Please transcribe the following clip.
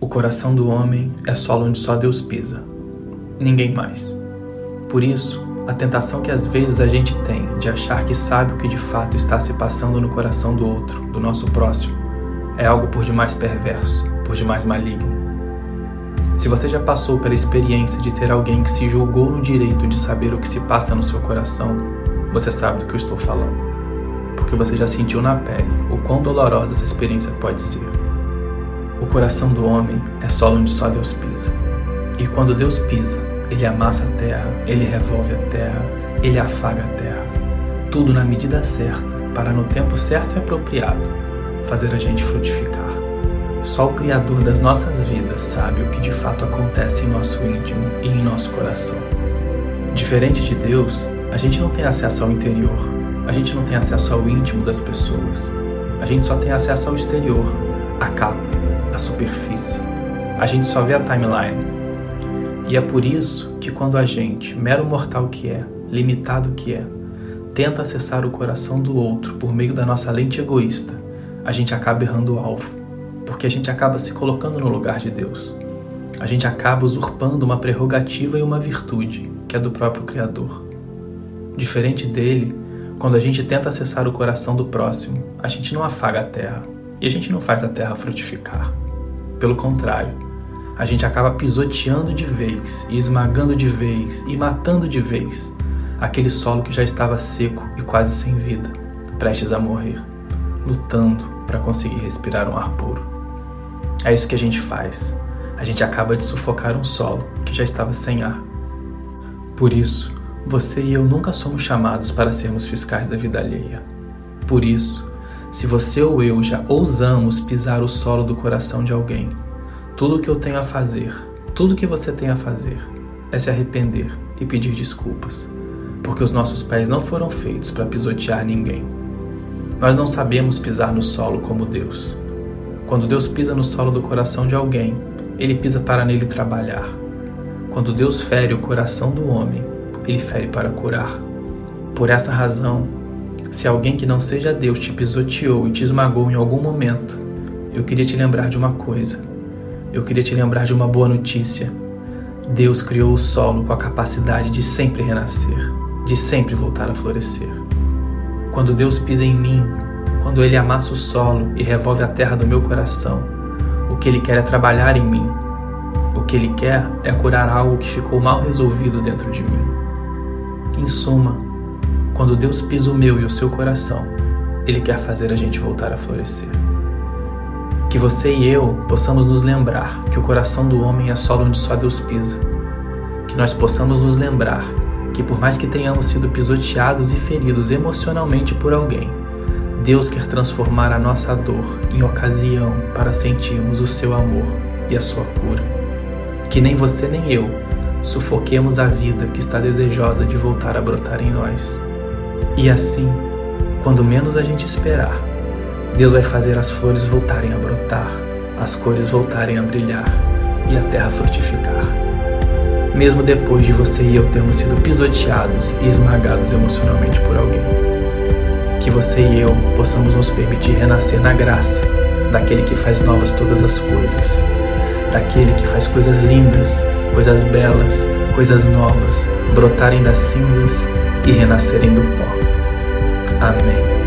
O coração do homem é solo onde só Deus pisa, ninguém mais. Por isso, a tentação que às vezes a gente tem de achar que sabe o que de fato está se passando no coração do outro, do nosso próximo, é algo por demais perverso, por demais maligno. Se você já passou pela experiência de ter alguém que se julgou no direito de saber o que se passa no seu coração, você sabe do que eu estou falando. Porque você já sentiu na pele o quão dolorosa essa experiência pode ser. O coração do homem é solo onde só Deus pisa. E quando Deus pisa, ele amassa a terra, ele revolve a terra, ele afaga a terra. Tudo na medida certa, para no tempo certo e apropriado fazer a gente frutificar. Só o Criador das nossas vidas sabe o que de fato acontece em nosso íntimo e em nosso coração. Diferente de Deus, a gente não tem acesso ao interior, a gente não tem acesso ao íntimo das pessoas, a gente só tem acesso ao exterior, à capa a superfície. A gente só vê a timeline. E é por isso que quando a gente, mero mortal que é, limitado que é, tenta acessar o coração do outro por meio da nossa lente egoísta, a gente acaba errando o alvo, porque a gente acaba se colocando no lugar de Deus. A gente acaba usurpando uma prerrogativa e uma virtude que é do próprio Criador. Diferente dele, quando a gente tenta acessar o coração do próximo, a gente não afaga a terra e a gente não faz a terra frutificar. Pelo contrário, a gente acaba pisoteando de vez, e esmagando de vez, e matando de vez aquele solo que já estava seco e quase sem vida, prestes a morrer, lutando para conseguir respirar um ar puro. É isso que a gente faz. A gente acaba de sufocar um solo que já estava sem ar. Por isso, você e eu nunca somos chamados para sermos fiscais da vida alheia. Por isso, se você ou eu já ousamos pisar o solo do coração de alguém, tudo o que eu tenho a fazer, tudo o que você tem a fazer, é se arrepender e pedir desculpas, porque os nossos pés não foram feitos para pisotear ninguém. Nós não sabemos pisar no solo como Deus. Quando Deus pisa no solo do coração de alguém, ele pisa para nele trabalhar. Quando Deus fere o coração do homem, ele fere para curar. Por essa razão, se alguém que não seja Deus te pisoteou e te esmagou em algum momento, eu queria te lembrar de uma coisa. Eu queria te lembrar de uma boa notícia. Deus criou o solo com a capacidade de sempre renascer, de sempre voltar a florescer. Quando Deus pisa em mim, quando Ele amassa o solo e revolve a terra do meu coração, o que Ele quer é trabalhar em mim. O que Ele quer é curar algo que ficou mal resolvido dentro de mim. Em suma, quando Deus pisa o meu e o seu coração, Ele quer fazer a gente voltar a florescer. Que você e eu possamos nos lembrar que o coração do homem é solo onde só Deus pisa. Que nós possamos nos lembrar que, por mais que tenhamos sido pisoteados e feridos emocionalmente por alguém, Deus quer transformar a nossa dor em ocasião para sentirmos o seu amor e a sua cura. Que nem você nem eu sufoquemos a vida que está desejosa de voltar a brotar em nós. E assim, quando menos a gente esperar, Deus vai fazer as flores voltarem a brotar, as cores voltarem a brilhar e a terra frutificar. Mesmo depois de você e eu termos sido pisoteados e esmagados emocionalmente por alguém. Que você e eu possamos nos permitir renascer na graça daquele que faz novas todas as coisas, daquele que faz coisas lindas, coisas belas, coisas novas brotarem das cinzas e renascerem do pó. Amém.